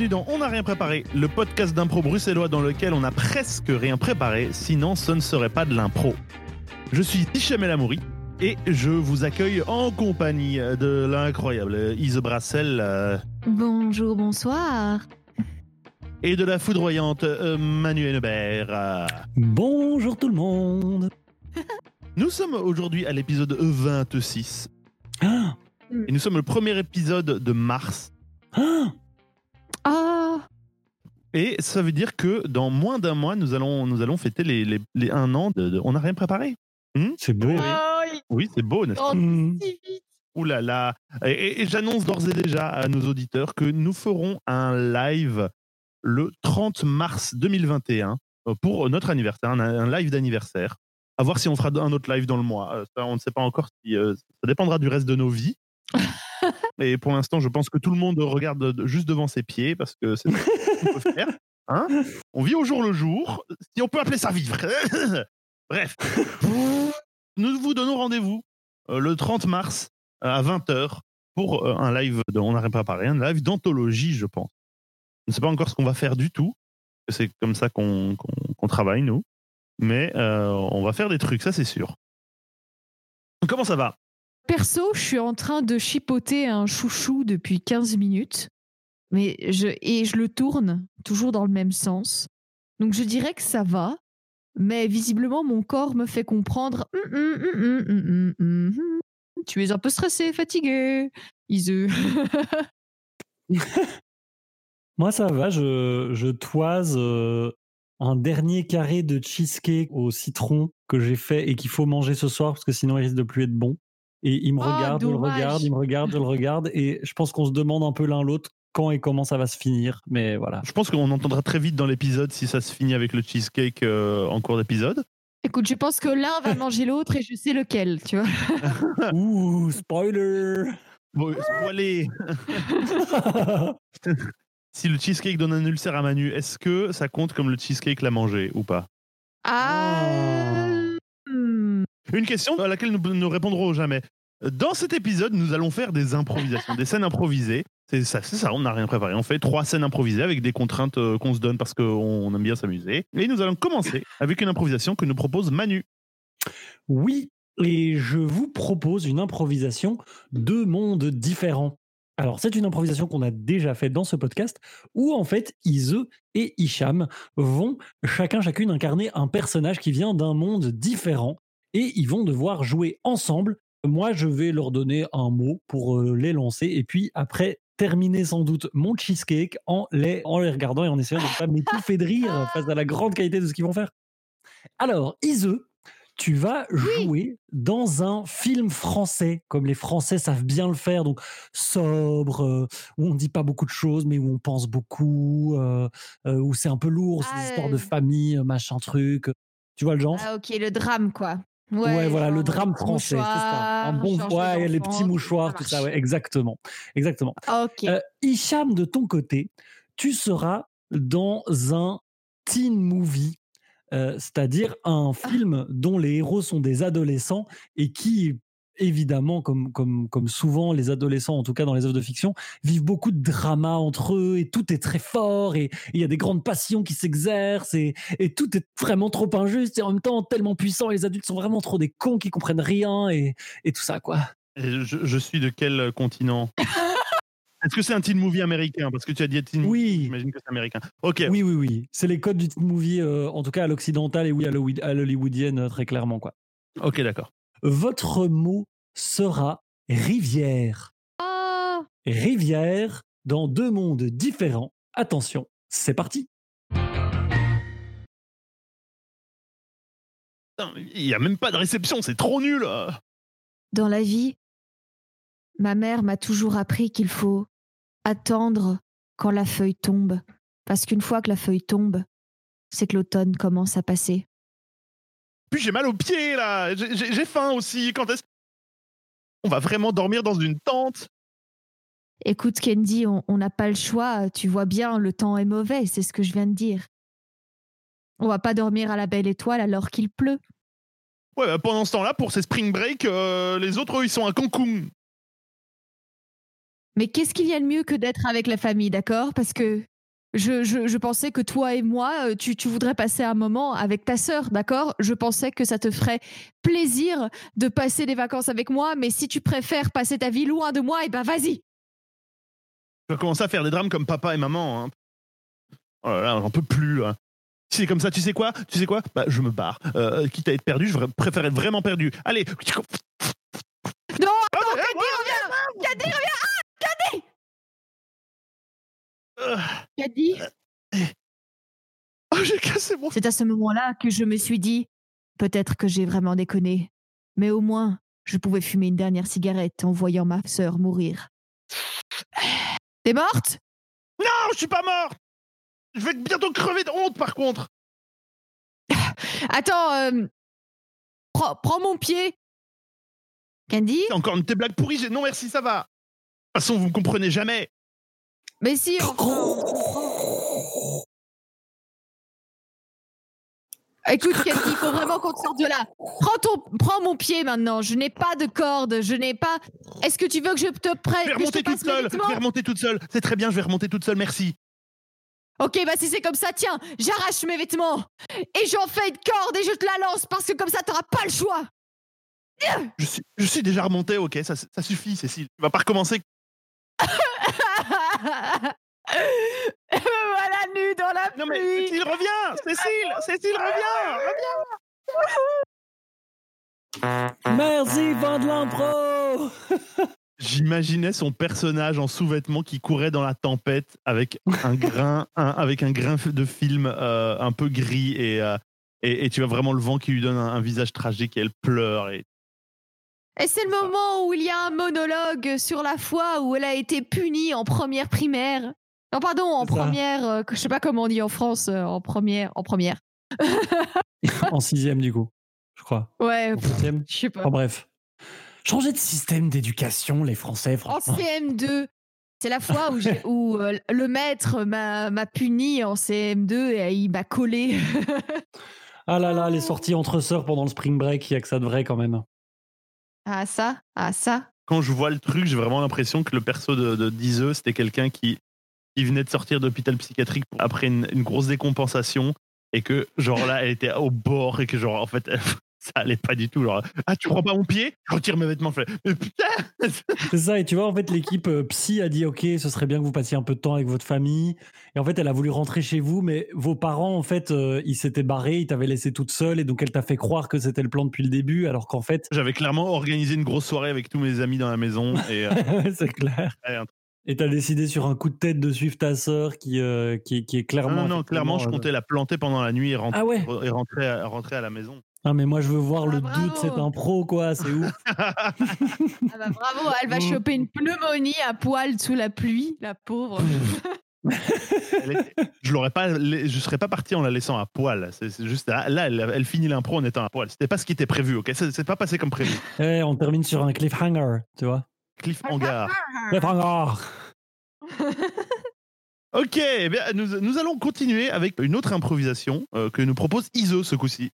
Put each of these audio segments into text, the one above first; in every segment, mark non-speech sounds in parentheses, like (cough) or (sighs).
bienvenue dans On n'a rien préparé, le podcast d'impro bruxellois dans lequel on a presque rien préparé, sinon ce ne serait pas de l'impro. Je suis Hicham El Amouri et je vous accueille en compagnie de l'incroyable Ise Brassel euh, Bonjour, bonsoir. et de la foudroyante euh, Manuel Hubert. Euh, Bonjour tout le monde. (laughs) Nous sommes aujourd'hui à l'épisode 26 Ah, et nous sommes le premier épisode de mars. ah, Ah, Et ça veut dire que dans moins d'un mois, nous allons, nous allons fêter les, les- les un an de, de On n'a rien préparé. c'est beau. Oui. Oui, c'est beau, n'est-ce pas? Hmm. Ouh là là. Et, et- et j'annonce d'ores et déjà à nos auditeurs que nous ferons un live le 30 mars 2021 euh, pour notre anniversaire, un, un live d'anniversaire. À voir si on fera un autre live dans le mois. Euh, ça, on ne sait pas encore si euh, ça dépendra du reste de nos vies. (laughs) Et pour l'instant, je pense que tout le monde regarde de- juste devant ses pieds parce que c'est ce qu'on peut faire. Hein on vit au jour le jour, si on peut appeler ça vivre. (laughs) Bref, nous vous donnons rendez-vous euh, le 30 mars à 20h pour euh, un live, on pas préparé, un live d'anthologie, je pense. Je ne sais pas encore ce qu'on va faire du tout. C'est comme ça qu'on travaille, nous. Mais euh, on va faire des trucs, ça c'est sûr. Comment ça va? Perso, je suis en train de chipoter un chouchou depuis 15 minutes. Mais et je le tourne toujours dans le même sens. Donc je dirais que ça va. Mais visiblement, mon corps me fait comprendre. Tu es un peu stressé, fatigué. Iseu. (laughs) Moi, ça va. Je, je toise euh, un dernier carré de cheesecake au citron que j'ai fait et qu'il faut manger ce soir parce que sinon il risque de plus être bon. Et il me regarde, je le dommage. regarde, il me regarde, je le regarde. Et je pense qu'on se demande un peu l'un l'autre quand et comment ça va se finir. Mais voilà. Je pense qu'on entendra très vite dans l'épisode si ça se finit avec le cheesecake euh, en cours d'épisode. Écoute, je pense que l'un va manger l'autre et je sais lequel, tu vois. (laughs) Ouh, spoiler Bon, spoiler. (laughs) Si le cheesecake donne un ulcère à Manu, est-ce que ça compte comme le cheesecake l'a mangé ou pas? Ah. hmm. Une question à laquelle nous ne répondrons jamais. Dans cet épisode, nous allons faire des improvisations, des scènes improvisées. C'est ça, ça, on n'a rien préparé. On fait trois scènes improvisées avec des contraintes euh, qu'on se donne parce qu'on aime bien s'amuser. Et nous allons commencer avec une improvisation que nous propose Manu. Oui, et je vous propose une improvisation de mondes différents. Alors, c'est une improvisation qu'on a déjà faite dans ce podcast, où en fait, Ise et Hicham vont chacun chacune incarner un personnage qui vient d'un monde différent, et ils vont devoir jouer ensemble. Moi, je vais leur donner un mot pour euh, les lancer, et puis après terminer sans doute mon cheesecake en les, en les regardant et en essayant de ne pas m'étouffer de rire (laughs) face à la grande qualité de ce qu'ils vont faire. Alors, Ise, tu vas jouer dans un film français, comme les Français savent bien le faire, donc sobre, euh, où on ne dit pas beaucoup de choses, mais où on pense beaucoup, euh, euh, où c'est un peu lourd, c'est Ah, des histoires de famille, machin truc. Tu vois le genre? Ah, ok, le drame, quoi. Ouais, voilà, le drame français, c'est ça. Un bon, ouais, les petits mouchoirs, tout ça, ouais, exactement, exactement. Euh, Hicham, de ton côté, tu seras dans un teen movie, euh, c'est-à-dire un film dont les héros sont des adolescents et qui, évidemment, comme, comme, comme souvent les adolescents, en tout cas dans les œuvres de fiction, vivent beaucoup de drama entre eux et tout est très fort et il y a des grandes passions qui s'exercent et, et tout est vraiment trop injuste et en même temps tellement puissant et les adultes sont vraiment trop des cons qui comprennent rien et, et tout ça, quoi. Je, je suis de quel continent? (laughs) Est-ce que c'est un teen movie américain? Parce que tu as dit teen movie, Oui. j'imagine que c'est américain. Ok, Oui, oui, oui. C'est les codes du teen movie, euh, en tout cas à l'occidental et oui, à l'hollywoodienne, euh, très clairement. quoi. ok, d'accord. Votre mot sera rivière. Ah, Rivière dans deux mondes différents. Attention, c'est parti. Il n'y a même pas de réception, c'est trop nul euh. dans la vie, ma mère m'a toujours appris qu'il faut attendre quand la feuille tombe. Parce qu'une fois que la feuille tombe, c'est que l'automne commence à passer. Puis j'ai mal aux pieds là J'ai- faim aussi Quand est-ce On va vraiment dormir dans une tente? Écoute, Candy, on on n'a pas le choix. Tu vois bien, le temps est mauvais, c'est ce que je viens de dire. On va pas dormir à la belle étoile alors qu'il pleut. Ouais, bah, pendant ce temps-là, pour ces spring break, euh, les autres, eux, ils sont à Cancun. Mais qu'est-ce qu'il y a de mieux que d'être avec la famille, d'accord? Parce que je, je, je pensais que toi et moi, euh, tu, tu voudrais passer un moment avec ta sœur, d'accord? Je pensais que ça te ferait plaisir de passer des vacances avec moi, mais si tu préfères passer ta vie loin de moi, eh ben vas-y. Je vais commencer à faire des drames comme papa et maman. Hein. Oh là là, j'en peux plus. hein. Si c'est comme ça, tu sais quoi? Tu sais quoi? Bah, je me barre. Euh, quitte à être perdu, je préfère être vraiment perdu. Allez Non, Ah, attends, reviens Caddy, reviens euh, Caddy Oh, j'ai cassé mon... C'est à ce moment-là que je me suis dit, peut-être que j'ai vraiment déconné, mais au moins, je pouvais fumer une dernière cigarette en voyant ma sœur mourir. (sighs) T'es morte? Non, je suis pas mort Je vais bientôt crever de honte, par contre (sighs) Attends, euh, prends, prends mon pied. Candy? Encore une de tes blagues pourries. Non, merci, ça va. De toute façon, vous me comprenez jamais. Mais si, on on. Écoute, (laughs) Candy, il faut vraiment qu'on te sorte de là. Prends, ton, prends mon pied maintenant. Je n'ai pas de corde. Je n'ai pas. Est-ce que tu veux que je te prenne vais je te remonter toute seule. Je vais remonter toute seule. C'est très bien, je vais remonter toute seule, merci. Ok, bah si c'est comme ça, tiens, j'arrache mes vêtements et j'en fais une corde et je te la lance parce que comme ça, t'auras pas le choix. Je suis, je suis déjà remonté, ok, ça, ça suffit, Cécile. Tu vas pas recommencer. Me voilà nu dans la Non, mais pluie. Cécile, reviens! Cécile Cécile, reviens! Reviens! Merci, Vandelan Pro (laughs) J'imaginais son personnage en sous-vêtements qui courait dans la tempête avec un grain, un- avec un grain de film euh, un peu gris et, euh, et, et tu as vraiment le vent qui lui donne un, un visage tragique et elle pleure. Et... Et c'est le moment où il y a un monologue sur la fois où elle a été punie en première primaire. Non, pardon, en première, euh, je sais pas comment on dit en France, euh, en première, en première. (laughs) En sixième, du coup, je crois. Ouais, En septième. je sais pas. Enfin, bref. Changer de système d'éducation, les Français, En franchement. CM2, c'est la fois (laughs) où, euh, le maître m'a m'a puni en CM2 et il m'a collé. (laughs) Ah là là, les sorties entre sœurs pendant le spring break, il y a que ça de vrai quand même. Ah ça, ah ça. Quand je vois le truc, j'ai vraiment l'impression que le perso de, de c'était quelqu'un qui, qui venait de sortir d'hôpital psychiatrique après une, une grosse décompensation et que, genre là, elle était au bord et que, genre, en fait, ça allait pas du tout. Genre, ah, tu prends pas mon pied? Je retire mes vêtements. Je fais, mais putain C'est ça, et tu vois, en fait, l'équipe euh, psy a dit Ok, ce serait bien que vous passiez un peu de temps avec votre famille. Et en fait, elle a voulu rentrer chez vous, mais vos parents, en fait, euh, ils s'étaient barrés, ils t'avaient laissé toute seule, et donc elle t'a fait croire que c'était le plan depuis le début, alors qu'en fait, J'avais clairement organisé une grosse soirée avec tous mes amis dans la maison et euh, (laughs) c'est clair. un- Et t'as décidé sur un coup de tête de suivre ta sœur qui, euh, qui, qui est clairement. non, non, clairement, je effectivement, euh, comptais la planter pendant la nuit et rentrer, Ah ouais et rentrer, à, rentrer à la maison. Ah, mais moi, je veux voir Ah, le bravo. doute, c'est un pro, quoi, c'est ouf. (laughs) Ah bah bravo, elle va choper une pneumonie à poil sous la pluie, la pauvre. (laughs) Je l'aurais pas, je serais pas parti en la laissant à poil. C'est juste là, là, elle, elle finit l'impro en étant à poil. C'était pas ce qui était prévu, ok? C'est c'est pas passé comme prévu. Eh, on termine sur un cliffhanger, tu vois? Cliffhanger. Cliffhanger (laughs) Ok, eh bien, nous, nous allons continuer avec une autre improvisation euh, que nous propose Iso ce coup-ci.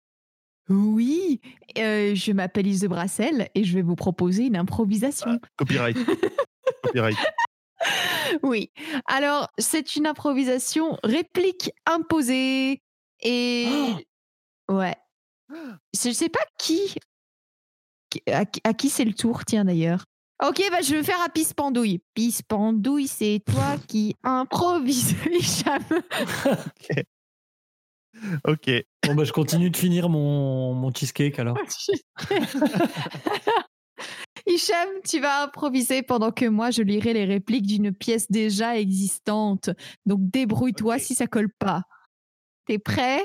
Oui, euh, je m'appelle Ise Brassel et je vais vous proposer une improvisation. Copyright. (laughs) Copyright. Oui, alors c'est une improvisation réplique imposée. Et ouais, je sais pas qui, à, qui- à qui c'est le tour, tiens d'ailleurs. Ok, bah je vais faire à Pisse Pandouille. Pisse Pandouille, c'est toi (laughs) qui improvise, Hicham. Ok. Bon, bah, je continue de finir mon, mon cheesecake alors. (laughs) Hicham, tu vas improviser pendant que moi je lirai les répliques d'une pièce déjà existante. Donc débrouille-toi si ça colle pas. T'es prêt?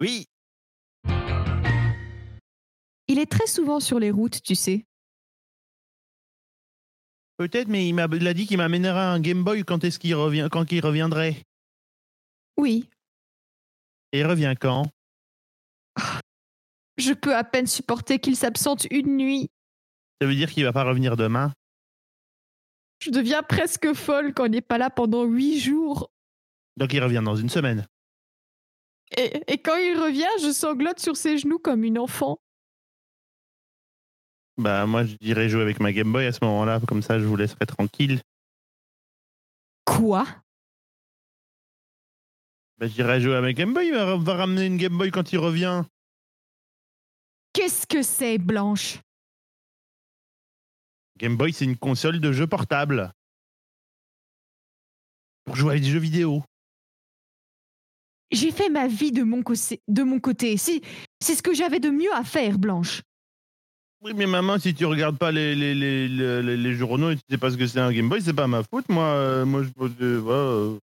Oui. Il est très souvent sur les routes, tu sais. Peut-être, mais il m'a il a dit qu'il m'amènerait un Game Boy quand est-ce qu'il revient, quand il reviendrait. Oui, Et il revient quand? Je peux à peine supporter qu'il s'absente une nuit. Ça veut dire qu'il va pas revenir demain? Je deviens presque folle quand il n'est pas là pendant huit jours. Donc il revient dans une semaine. Et, et quand il revient, je sanglote sur ses genoux comme une enfant. Bah moi je dirais jouer avec ma Game Boy à ce moment-là, comme ça je vous laisserai tranquille. Quoi? Bah, J'irai jouer avec Game Boy, il va, va ramener une Game Boy quand il revient. Qu'est-ce que c'est, Blanche? Game Boy, c'est une console de jeu portable. Pour jouer à des jeux vidéo. J'ai fait ma vie de mon, côté- de mon côté. C'est c'est ce que j'avais de mieux à faire, Blanche. Oui, mais maman, si tu regardes pas les, les, les, les, journaux et tu sais pas ce que c'est un Game Boy, c'est pas ma faute. Moi, euh, moi je. voilà, euh.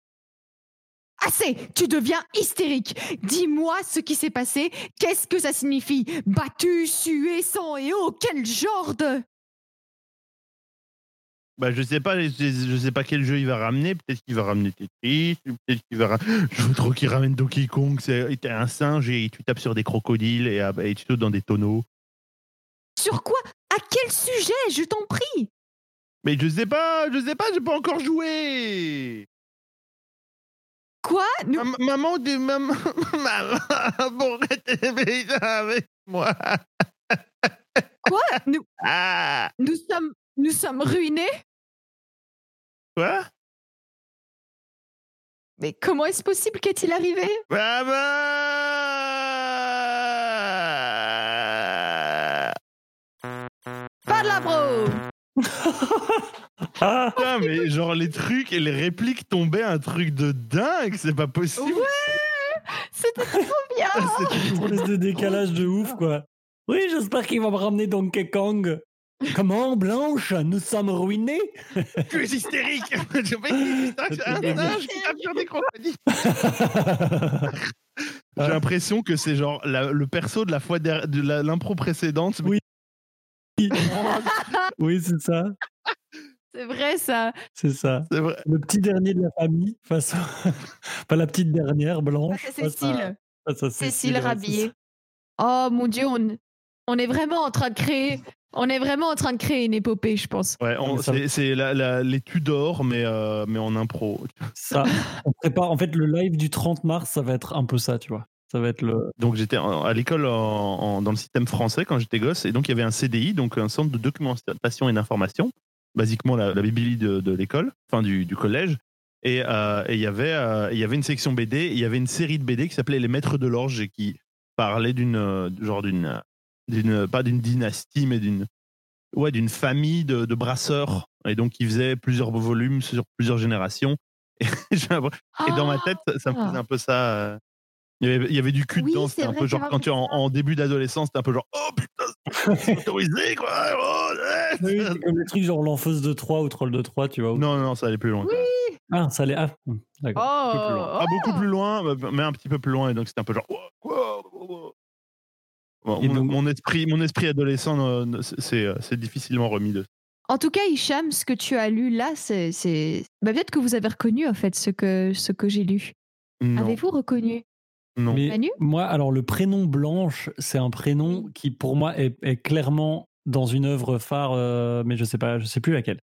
Assez Tu deviens hystérique. Dis-moi ce qui s'est passé. Qu'est-ce que ça signifie? Battu, sué, sang et eau? Quel genre de... Bah, je sais pas, je, je sais pas quel jeu il va ramener. Peut-être qu'il va ramener Tetris, peut-être qu'il va. ra- Je veux trop qu'il ramène Donkey Kong. C'est t'es un singe et tu tapes sur des crocodiles et, et tu sautes dans des tonneaux. Sur quoi? À quel sujet? Je t'en prie. Mais je sais pas, je sais pas, j'ai pas encore joué. Quoi? Nous- Mam- Maman, des (laughs) maman, avec moi. (laughs) Quoi? Nous, Ah, nous, sommes, nous sommes ruinés? Quoi? Mais comment est-ce possible Qu'est-il arrivé? Maman Ah Putain, mais genre les trucs et les répliques tombaient un truc de dingue, c'est pas possible. Ouais C'était trop bien (laughs) C'est Une espèce de décalage de ouf, quoi. Oui, j'espère qu'il va me ramener Donkey Kong. Comment, Blanche? Nous sommes ruinés? (laughs) Que hystérique. (laughs) Je fais une hystérique, un singe qui tape sur des crocodiles. J'ai l'impression que c'est genre la- le perso de la fois de l'impro précédente. Oui. oui, c'est ça. C'est vrai ça C'est ça. C'est vrai. Le petit dernier de la famille face à... (laughs) Pas la petite dernière, Ah, Blanche. C'est face à- Cécile face à Cécile c'est Rabier. Oh mon dieu, on, on est vraiment en train de créer... On est vraiment en train de créer une épopée, je pense. Ouais, on- ça- c'est c'est la- la- les Tudors, mais, euh, mais en impro. Ça, on prépare. En fait, le live du 30 mars, ça va être un peu ça, tu vois. Ça va être le. Donc j'étais à l'école en- en- dans le système français quand j'étais gosse, et donc il y avait un CDI, donc un centre de documentation et d'information, basiquement la, la bibli de, de l'école, enfin du, du collège. Et euh, il y avait euh, il y avait une section BD, il y avait une série de BD qui s'appelait Les Maîtres de l'Orge et qui parlait d'une euh, genre d'une d'une pas d'une dynastie mais d'une ouais d'une famille de, de brasseurs et donc ils faisaient plusieurs volumes sur plusieurs générations. (laughs) Et, et dans ma tête, ça, me faisait un peu ça. euh, Il y avait, il y avait du cul Oui, dedans. C'était un vrai, peu genre quand tu es en, en début d'adolescence, c'était un peu genre oh putain, c'est autorisé quoi. oh. Oui, c'est comme les trucs genre l'enfeuse de 3 ou troll de 3, tu vois. où- Non, non, ça allait plus loin. même. Ah, ça allait. Ah, d'accord. Oh, Un peu plus loin. Beaucoup plus loin, mais un petit peu plus loin. Et donc c'était un peu genre. Bon, mon, donc- mon esprit, mon esprit adolescent, euh, c'est euh, c'est difficilement remis de. En tout cas, Hicham, ce que tu as lu là, c'est. c'est- Bah, Peut-être que vous avez reconnu en fait ce que, ce que j'ai lu. Non, Avez-vous reconnu? Non. Mais Manu? moi, alors le prénom Blanche, c'est un prénom qui pour moi est, est clairement dans une œuvre phare, euh, mais je sais pas, je sais plus laquelle.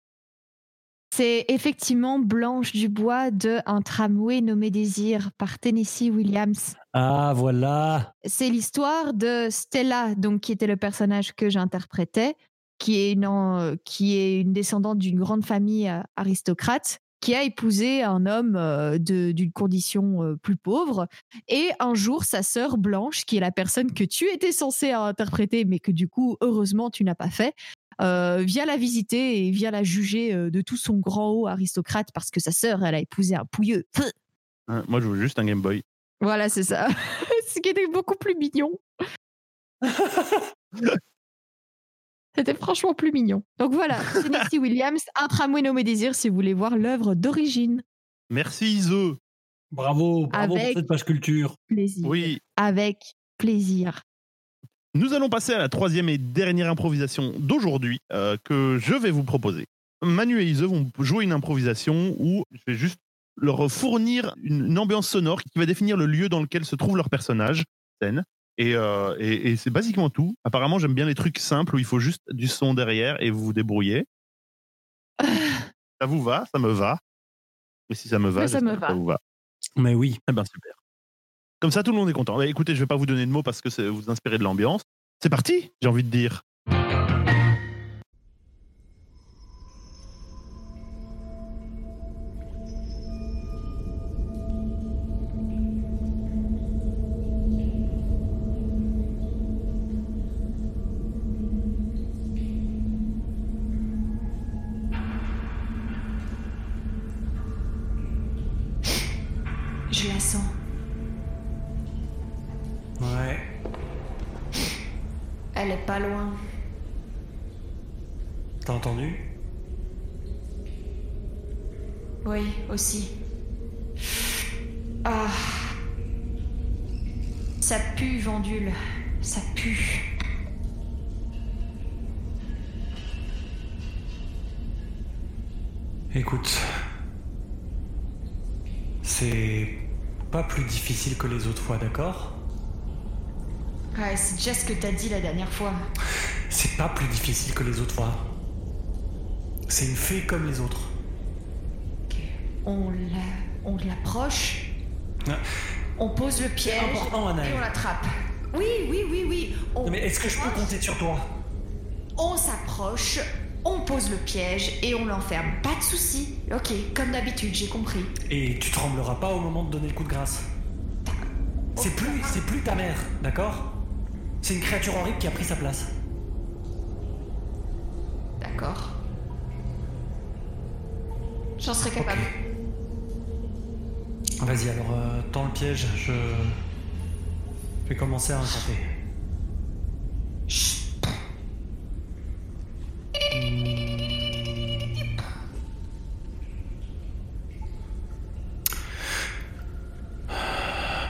C'est effectivement Blanche Dubois de Un tramway nommé Désir par Tennessee Williams. Ah voilà. C'est l'histoire de Stella, donc qui était le personnage que j'interprétais, qui est une, en- qui est une descendante d'une grande famille euh, aristocrate, qui a épousé un homme euh, d'une condition euh, plus pauvre. Et un jour, sa sœur Blanche, qui est la personne que tu étais censée interpréter, mais que du coup, heureusement, tu n'as pas fait, euh, vient la visiter et vient la juger euh, de tout son grand haut aristocrate parce que sa sœur, elle a épousé un pouilleux. Moi, je veux juste un Game Boy. Voilà, c'est ça. (laughs) Ce qui était beaucoup plus mignon. (laughs) C'était franchement plus mignon. Donc voilà, (laughs) Tennessee Williams, Un tramway nommé Désir, si vous voulez voir l'œuvre d'origine. Merci Ise. Bravo, bravo Avec- pour cette page culture. Plaisir. Oui, Avec plaisir. Nous allons passer à la troisième et dernière improvisation d'aujourd'hui euh, que je vais vous proposer. Manu et Ise vont jouer une improvisation où je vais juste leur fournir une, une ambiance sonore qui va définir le lieu dans lequel se trouve leur personnage, scène. Et, euh, et- et c'est basiquement tout. Apparemment, j'aime bien les trucs simples où il faut juste du son derrière et vous vous débrouillez. Ça vous va Ça me va. Et si ça me va, ça me va. ça vous va. Mais oui. Eh ben super. Comme ça, tout le monde est content. Eh, Écoutez, je vais pas vous donner de mots parce que vous inspirez de l'ambiance. C'est parti, j'ai envie de dire. Pas loin. T'as entendu? Oui, aussi. Ah. Ça pue, Vendule. Ça pue. Écoute. C'est pas plus difficile que les autres fois, d'accord? Ouais, c'est déjà ce que t'as dit la dernière fois. C'est pas plus difficile que les autres fois. C'est une fée comme les autres. Ok. On la... On l'approche. Ah. On pose le piège. important. Et on l'attrape. Oui, oui, oui, oui. On Non, mais est-ce que je peux compter sur toi? On s'approche, on pose le piège et on l'enferme. Pas de souci. Ok, comme d'habitude, j'ai compris. Et tu trembleras pas au moment de donner le coup de grâce. C'est plus, c'est plus ta mère, d'accord? C'est une créature horrible qui a pris sa place. D'accord. J'en serais capable. Vas-y, alors, euh, tends le piège, je... je vais commencer à incanter.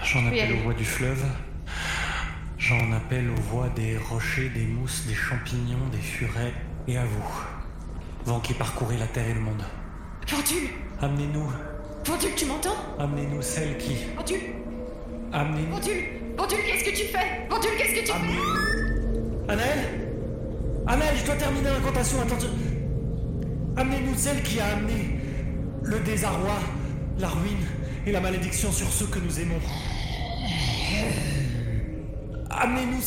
J'en peux y appelle aux voix du fleuve. J'en appelle aux voix des rochers, des mousses, des champignons, des furets. Et à vous, vent qui parcourez la terre et le monde. Vendule Amenez-nous, Vendule, tu m'entends? Amenez-nous celle qui... Vendule Amenez-nous... Vendule Vendule, qu'est-ce que tu fais? Vendule, qu'est-ce que tu fais? Anaël Anaël, je dois terminer l'incantation, attends. Amenez-nous celle qui a amené le désarroi, la ruine et la malédiction sur ceux que nous aimons. Amenez-nous.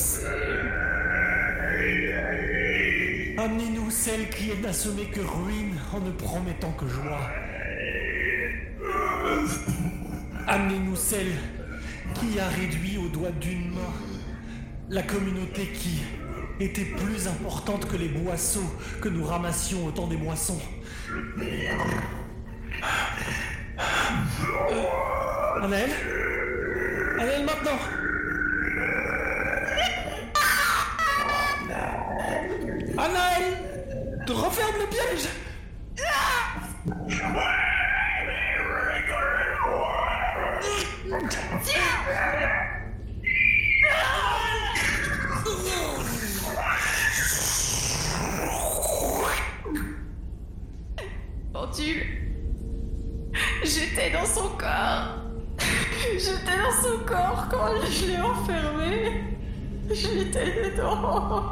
Amenez-nous celle qui n'a semé que ruine en ne promettant que joie. Amenez-nous celle qui a réduit au doigt d'une main la communauté qui était plus importante que les boisseaux que nous ramassions au temps des moissons. Euh, Anaël maintenant Te referme le piège J'étais dans son corps. J'étais dans son corps quand je l'ai enfermé. J'étais dedans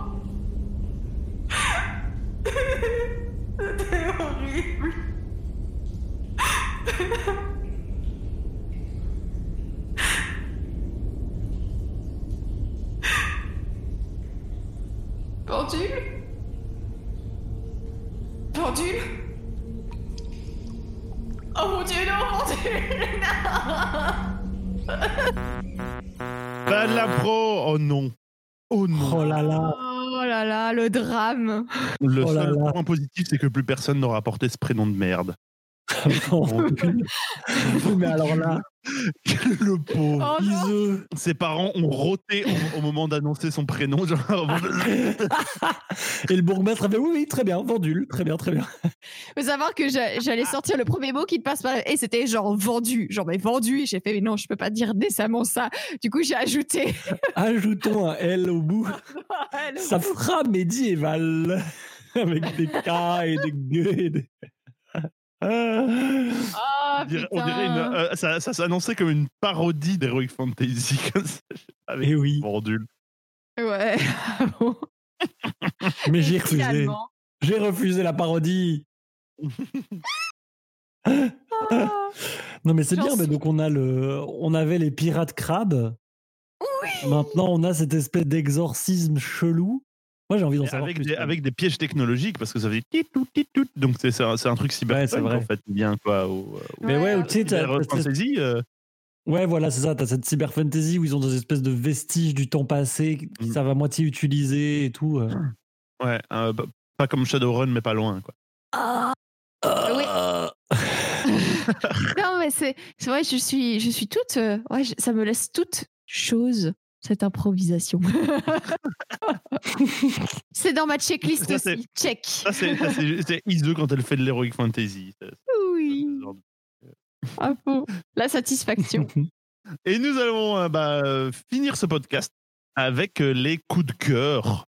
Pendule Pendule Oh mon dieu, non, pendule Non Pas de la pro Oh non Oh non Oh là là Oh là là, le drame. Le oh là seul là. point positif, c'est que plus personne n'aura porté ce prénom de merde. Mais alors là, le pauvre Oh Ses parents ont roté au, au moment d'annoncer son prénom. Genre, (laughs) (laughs) Et le bourgmestre avait oui, oui, très bien, vendu, très bien, très bien. Faut savoir que j'a- j'allais sortir le premier mot qui te passe par et c'était genre vendu, genre mais vendu. Et j'ai fait mais non, je peux pas dire décemment ça. Du coup j'ai ajouté. (laughs) Ajoutons un L au bout. Ça fera médiéval. Avec des K et des G et des... Ah. Ah on dirait, on dirait une, putain. euh, ça, ça s'annonçait comme une parodie d'Heroic Fantasy. (laughs) avec Eh oui, Bordule. Ouais. (laughs) Bon, (laughs) mais j'ai refusé. J'ai refusé la parodie. Ah. Non mais c'est bien, mais donc on a le, on avait les pirates crabes. Oui. Maintenant on a cette espèce d'exorcisme chelou. Moi j'ai envie d'en savoir Avec plus. des, avec des pièges technologiques, parce que ça fait tit tout tit tout. Donc c'est un, truc cyberpunk c'est vrai. en fait, bien quoi. Au, au Mais ouais, Ouais, tu sais, t'as- cyber t'as cette- fantasy. euh, Ouais, voilà, c'est ça. T'as cette cyber fantasy où ils ont des espèces de vestiges du temps passé qui Mm. savent à moitié utiliser et tout. euh. ouais, euh, pas comme Shadowrun, mais pas loin quoi. Oui. Ah. (laughs) non, mais c'est c'est vrai, je suis, je suis toute. euh, ouais, je- ça me laisse toute chose, cette improvisation. (laughs) c'est dans ma checklist Ça, aussi. Check. Ça, c'est ça, c'est- c'est Ise quand elle fait de l'Heroic Fantasy. Oui. de- fond. La satisfaction. (laughs) Et nous allons euh, bah, euh, finir ce podcast avec euh, les coups de cœur.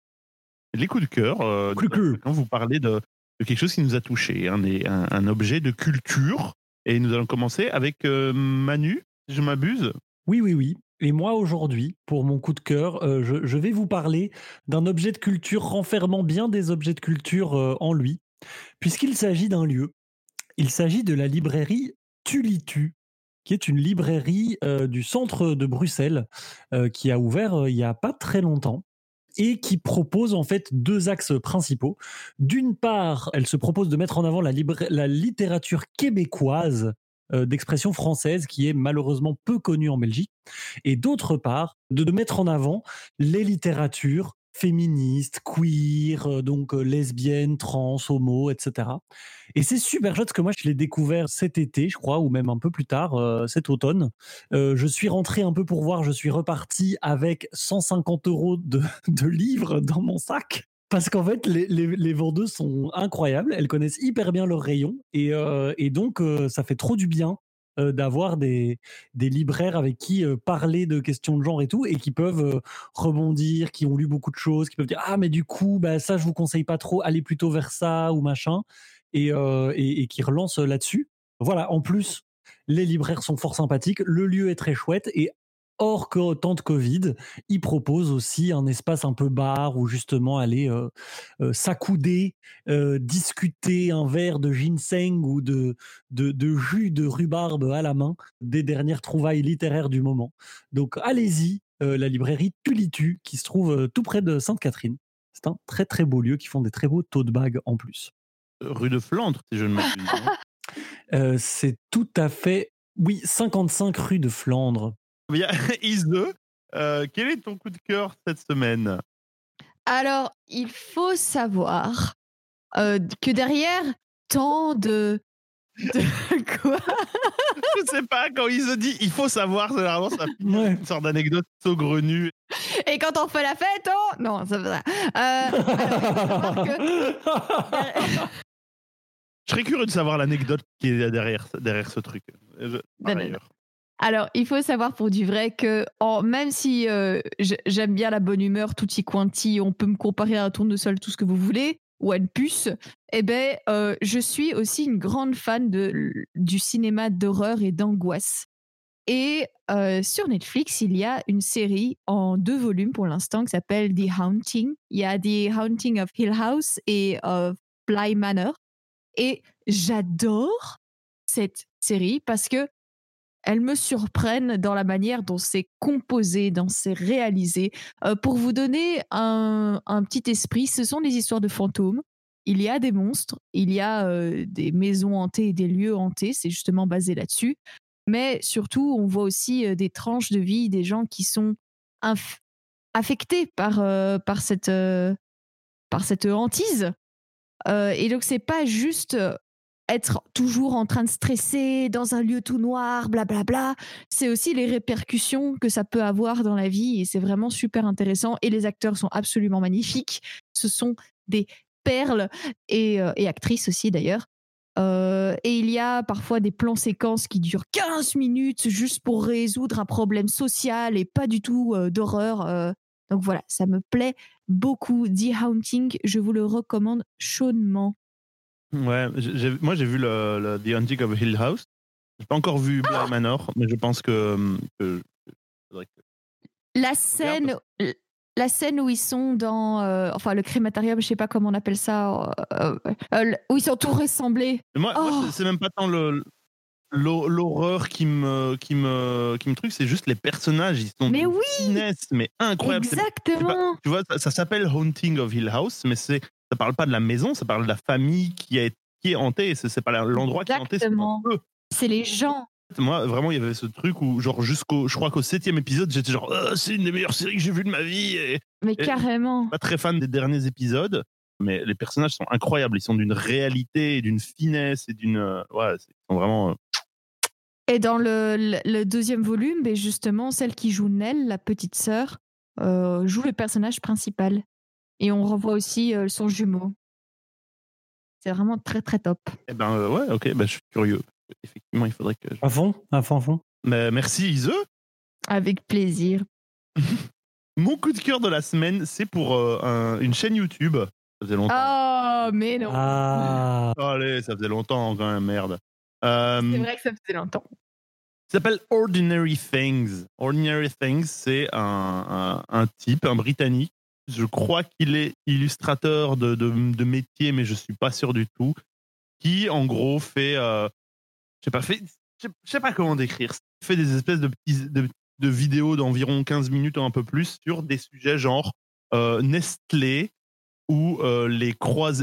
Les coups de cœur. euh, Coup de cœur. Quand vous parlez de, de quelque chose qui nous a touché, un, des- un, un objet de culture. Et nous allons commencer avec euh, Manu, si je m'abuse. Oui, oui, oui. Et moi, aujourd'hui, pour mon coup de cœur, euh, je, vais vous parler d'un objet de culture renfermant bien des objets de culture euh, en lui, puisqu'il s'agit d'un lieu. Il s'agit de la librairie Tulitu, qui est une librairie euh, du centre de Bruxelles, qui a ouvert il n'y a pas très longtemps et qui propose en fait deux axes principaux. D'une part, elle se propose de mettre en avant la, littérature québécoise d'expression française qui est malheureusement peu connue en Belgique. Et d'autre part, de, mettre en avant les littératures féministes, queer, euh, donc euh, lesbiennes, trans, homo, etc. Et c'est super chouette parce que moi, je l'ai découvert cet été, je crois, ou même un peu plus tard, euh, cet automne. Euh, je suis rentré un peu pour voir, je suis reparti avec 150 euros (laughs) de livres dans mon sac. Parce qu'en fait, les, les, vendeuses sont incroyables, elles connaissent hyper bien leurs rayons, et, euh, et donc euh, ça fait trop du bien euh, d'avoir des, libraires avec qui parler de questions de genre et tout, et qui peuvent rebondir, qui ont lu beaucoup de choses, qui peuvent dire Ah, mais du coup, bah, ça, je vous conseille pas trop, allez plutôt vers ça ou machin, et, et, et qui relancent là-dessus. Voilà, en plus, les libraires sont fort sympathiques, le lieu est très chouette, et hors que temps de Covid, ils proposent aussi un espace un peu bar où justement aller euh, euh, s'accouder, euh, discuter un verre de ginseng ou de, de, de jus de rhubarbe à la main des dernières trouvailles littéraires du moment. Donc allez-y, la librairie Tulitu qui se trouve tout près de Sainte-Catherine. C'est un très très beau lieu qui font des très beaux taux de bague en plus. Rue de Flandre, si je ne m'abuse. c'est tout à fait, oui, 55 rue de Flandre. Bien, (laughs) Ise, euh, quel est ton coup de cœur cette semaine? Alors, il faut savoir euh, que derrière tant de. de- (laughs) Quoi? Je sais pas, quand Ise dit il faut savoir, généralement ça Ouais. une sorte d'anecdote saugrenue. Et quand on fait la fête, oh Non, ça va. Euh, que- (laughs) Je serais curieux de savoir l'anecdote qui est derrière, derrière ce truc. Je- par ailleurs. Alors, il faut savoir pour du vrai que même si euh, j'aime bien la bonne humeur, tutti quanti, on peut me comparer à un tournesol, tout ce que vous voulez, ou à une puce, eh ben, euh, je suis aussi une grande fan de, du cinéma d'horreur et d'angoisse. Et euh, sur Netflix, il y a une série en deux volumes pour l'instant qui s'appelle The Haunting. Il y a The Haunting of Hill House et of Bly Manor. Et j'adore cette série parce que elles me surprennent dans la manière dont c'est composé, dont c'est réalisé. Euh, pour vous donner un, petit esprit, ce sont des histoires de fantômes. Il y a des monstres, il y a euh, des maisons hantées et des lieux hantés, c'est justement basé là-dessus. Mais surtout, on voit aussi euh, des tranches de vie, des gens qui sont affectés par, par, cette, par cette hantise. Et donc, c'est pas juste être toujours en train de stresser dans un lieu tout noir, blablabla. C'est aussi les répercussions que ça peut avoir dans la vie et c'est vraiment super intéressant. Et les acteurs sont absolument magnifiques. Ce sont des perles et, euh, actrices aussi d'ailleurs. Euh, et il y a parfois des plans séquences qui durent 15 minutes juste pour résoudre un problème social et pas du tout euh, d'horreur. Donc voilà, ça me plaît beaucoup. The Haunting, je vous le recommande chaudement. Ouais, moi j'ai vu le, le The Haunting of Hill House. J'ai pas encore vu Bly Manor, mais je pense que, La scène, la scène où ils sont dans, euh, enfin le crématorium, je sais pas comment on appelle ça, euh, euh, où ils sont tous ressemblés. Moi, Oh. c'est- c'est même pas tant le l'hor- l'horreur qui me qui me qui me truc, c'est juste les personnages. Ils sont Mais oui, finesse, mais incroyable. Exactement. Tu vois, ça, ça s'appelle Haunting of Hill House, mais c'est ça parle pas de la maison, ça parle de la famille qui est qui est hantée. C'est pas l'endroit qui est hanté, c'est les gens. Moi, vraiment, il y avait ce truc où, genre, jusqu'au, je crois qu'au septième épisode, j'étais genre, Ah, c'est une des meilleures séries que j'ai vues de ma vie. Et Mais Et- carrément. pas très fan des derniers épisodes, mais les personnages sont incroyables. Ils sont d'une réalité, d'une finesse et d'une, euh, ouais, ils sont vraiment. euh, Et dans le, le- le deuxième volume, ben justement, celle qui joue Nell, la petite sœur, euh, joue le personnage principal. Et on revoit aussi euh, son jumeau. C'est vraiment très très top. Eh ben euh, ouais, ok, ben, je suis curieux. Effectivement, il faudrait que. je- À fond, à fond, à fond. Mais merci Ise. Avec plaisir. (laughs) Mon coup de cœur de la semaine, c'est pour euh, un- une chaîne YouTube. Ça faisait longtemps. Oh, mais non. Ah, Allez, ça faisait longtemps quand même, merde. Euh, C'est vrai que ça faisait longtemps. Ça s'appelle Ordinary Things. Ordinary Things, c'est un, un, un type, un Britannique. Je crois qu'il est illustrateur de, de, métier, mais je suis pas sûr du tout. Qui, en gros, fait, euh, je sais pas, fait, sais- pas comment décrire. Fait des espèces de petits, de, de vidéos d'environ 15 minutes ou un peu plus sur des sujets genre euh, Nestlé ou euh, les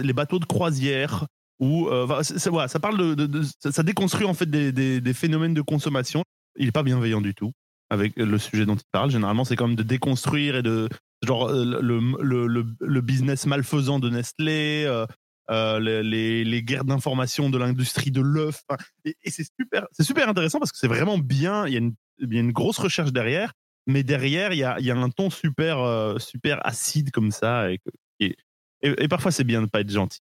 les bateaux de croisière ou euh, c'est- c'est- voilà, ça parle de, ça, ça déconstruit en fait des, des- des phénomènes de consommation. Il est pas bienveillant du tout avec le sujet dont il parle. Généralement, c'est quand même de déconstruire et de genre euh, le, le, le, le business malfaisant de Nestlé, euh, euh, les, les, les guerres d'information de l'industrie de l'œuf. Et et c'est super, c'est super intéressant parce que c'est vraiment bien. Il y, a une, il y a une grosse recherche derrière, mais derrière il y a, il y a un ton super euh, super acide comme ça et, et, et- parfois c'est bien de pas être gentil.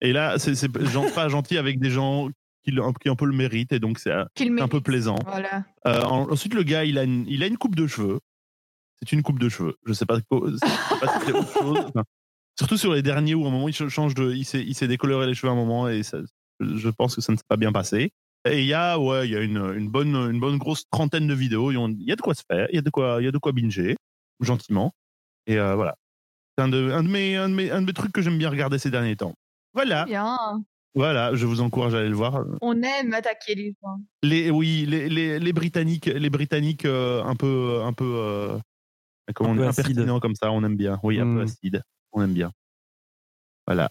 Et là, c'est c'est pas gentil avec des gens qui, un peu le méritent et donc c'est un peu plaisant. Voilà. Euh, ensuite, le gars, il a une, il a une coupe de cheveux. C'est une coupe de cheveux. Je sais pas, co- je sais pas si c'est autre chose. Enfin, (laughs) surtout sur les derniers où à un moment il ch- change de, il s'est, il s'est décoloré les cheveux à un moment et ça- je pense que ça ne s'est pas bien passé. Et il y a, ouais, il y a une, une bonne, une bonne grosse trentaine de vidéos. Il y a- Il y a de quoi se faire. Il y a de quoi, il y a de quoi binger gentiment. Et euh, voilà. C'est un de, un de mes, un de mes, un de mes trucs que j'aime bien regarder ces derniers temps. Voilà, Bien. voilà. Je vous encourage à aller le voir. On aime attaquer les gens. Les, oui, les, les, les Britanniques, les Britanniques euh, un peu, un peu, euh, comment Un on acide. impertinents comme ça, on aime bien. Oui, un peu Mm. acide, on aime bien. Voilà.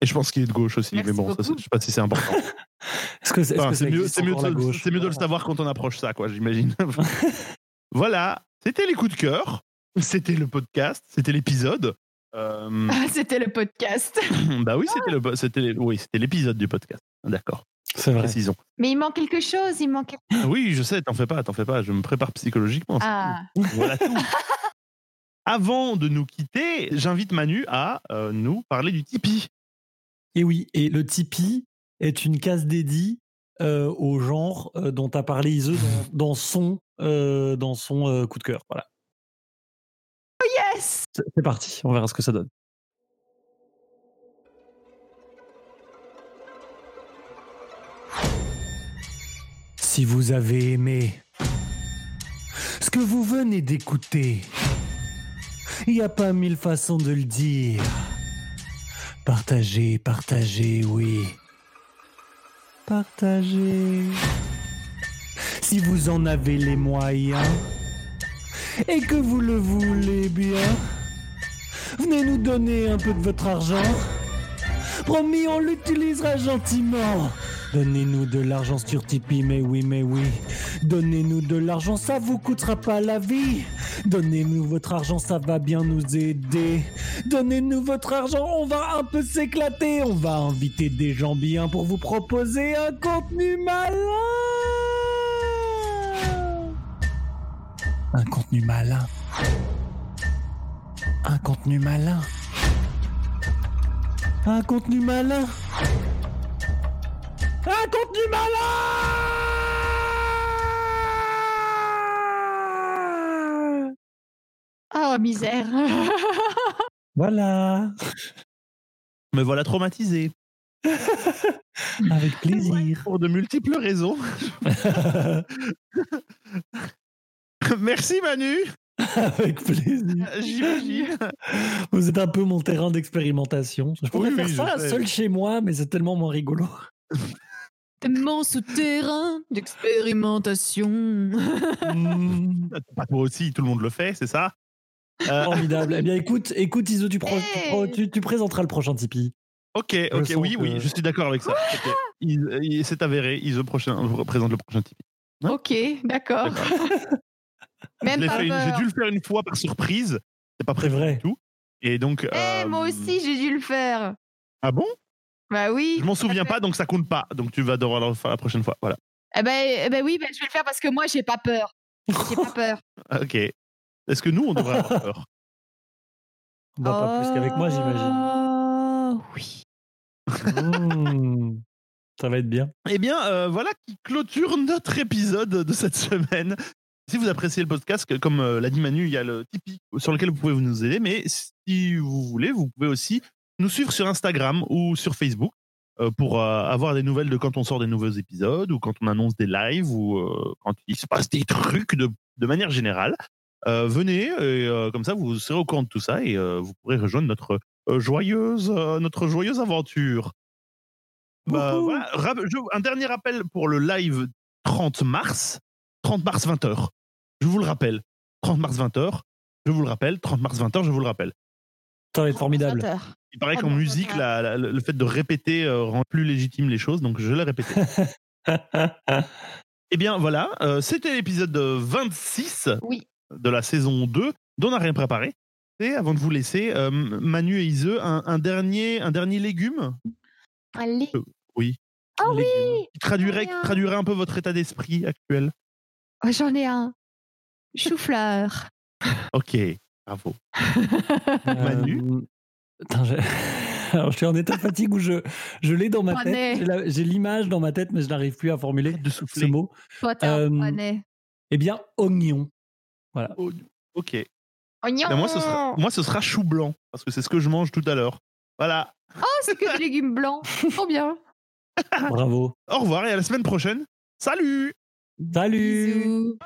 Et je pense qu'il est de gauche aussi, Merci mais bon, ça, je sais pas si c'est important. (laughs) est-ce que c'est Enfin, mieux, existe c'est mieux, de, mieux le savoir quand on approche ça, quoi, j'imagine. (laughs) voilà, c'était les coups de cœur, c'était le podcast, c'était l'épisode. Euh, Ah, C'était le podcast. (laughs) bah oui, c'était le, c'était, oui, c'était l'épisode du podcast. D'accord, C'est vrai. précisons. Mais il manque quelque chose. Il manque. Oui, je sais, t'en fais pas, t'en fais pas. Je me prépare psychologiquement. Ah. tout. Voilà tout. (laughs) Avant de nous quitter, j'invite Manu à euh, nous parler du Tipeee. Et oui, et le Tipeee est une case dédiée euh, au genre euh, dont a parlé Ise dans, (laughs) dans son, euh, dans son euh, coup de cœur. Voilà. Yes. C'est c'est parti, on verra ce que ça donne. Si vous avez aimé ce que vous venez d'écouter, il n'y a pas mille façons de le dire. Partagez, partagez, oui. Partagez. Si vous en avez les moyens et que vous le voulez bien, venez nous donner un peu de votre argent. Promis, on l'utilisera gentiment. Donnez-nous de l'argent sur Tipeee, mais oui, mais oui. Donnez-nous de l'argent, ça vous coûtera pas la vie. Donnez-nous votre argent, ça va bien nous aider. Donnez-nous votre argent, on va un peu s'éclater. On va inviter des gens bien pour vous proposer un contenu malin. Un contenu malin. Un contenu malin. Un contenu malin. Un contenu malin. Oh, misère. (laughs) Voilà. Me voilà traumatisé. (laughs) Avec plaisir. Pour de multiples raisons. (laughs) Merci Manu. Avec plaisir. J'imagine. Vous êtes un peu mon terrain d'expérimentation. Je pourrais Oui, faire oui, ça seul chez moi, mais c'est tellement moins rigolo. Mon souterrain d'expérimentation. Hmm, Pas toi aussi, tout le monde le fait, c'est ça? Euh, Formidable. Eh bien, écoute, écoute, Iso, tu, pro- tu Hey. pro- tu- tu présenteras le prochain Tipeee. Ok, ok, oui, que- oui, je suis d'accord avec ça. C'est avéré, il prochain, représente le prochain Tipeee. Hein? Ok, d'accord. (laughs) J'ai dû le faire une fois par surprise. C'est pas prévu vrai. du tout. Et donc. Eh, euh, moi aussi, j'ai dû le faire. Ah bon? Bah oui. Je m'en souviens pas, donc ça compte pas. Donc tu vas devoir le faire la prochaine fois. Voilà. Eh ben, eh ben oui, ben, je vais le faire parce que moi, j'ai pas peur. J'ai pas (laughs) peur. Ok. Est-ce que nous, on devrait avoir peur? Bah, pas plus qu'avec moi, j'imagine. Oh, oui. Mmh. Ça va être bien. Eh bien, euh, voilà qui clôture notre épisode de cette semaine. Si vous appréciez le podcast, que- comme euh, l'a dit Manu, il y a le Tipeee sur lequel vous pouvez nous aider. Mais si vous voulez, vous pouvez aussi nous suivre sur Instagram ou sur Facebook euh, pour euh, avoir des nouvelles de quand on sort des nouveaux épisodes ou quand on annonce des lives ou euh, quand il se passe des trucs de, de manière générale. Euh, venez, et, euh, comme ça vous serez au courant de tout ça et euh, vous pourrez rejoindre notre joyeuse, notre joyeuse aventure. Bah, voilà, je- un dernier rappel pour le live 30 mars. 30 mars 20h. Je vous le rappelle. 30 mars 20h. Je vous le rappelle. 30 mars 20h, je vous le rappelle. Ça va être formidable. Il paraît Oh, qu'en non, musique, non. la- la- le fait de répéter euh, rend plus légitime les choses, donc je l'ai répété. (laughs) Eh bien voilà, euh, c'était l'épisode 26 Oui. de la saison 2 dont on n'a rien préparé. Et avant de vous laisser, euh, Manu et Ise, un, un dernier, un dernier légume? Oui. Ah Légumes. oui qui traduirait, Rien. qui traduirait un peu votre état d'esprit actuel. Oh, J'en ai un. (laughs) Chou-fleur. Ok, bravo. Manu Euh, attends, je... (laughs) Alors, je suis en état de fatigue où je, je l'ai dans ma tête. J'ai l'image dans ma tête, mais je n'arrive plus à formuler de ce souffler. mot. Toi, Euh. Eh bien, oignon. Voilà. Ok. Oignon. Ben, moi, ce sera, moi, ce sera chou blanc, parce que c'est ce que je mange tout à l'heure. Voilà. Oh, c'est que des légumes blancs. (laughs) Trop bien. Bravo. Au revoir et à la semaine prochaine. Salut Salut Bisous.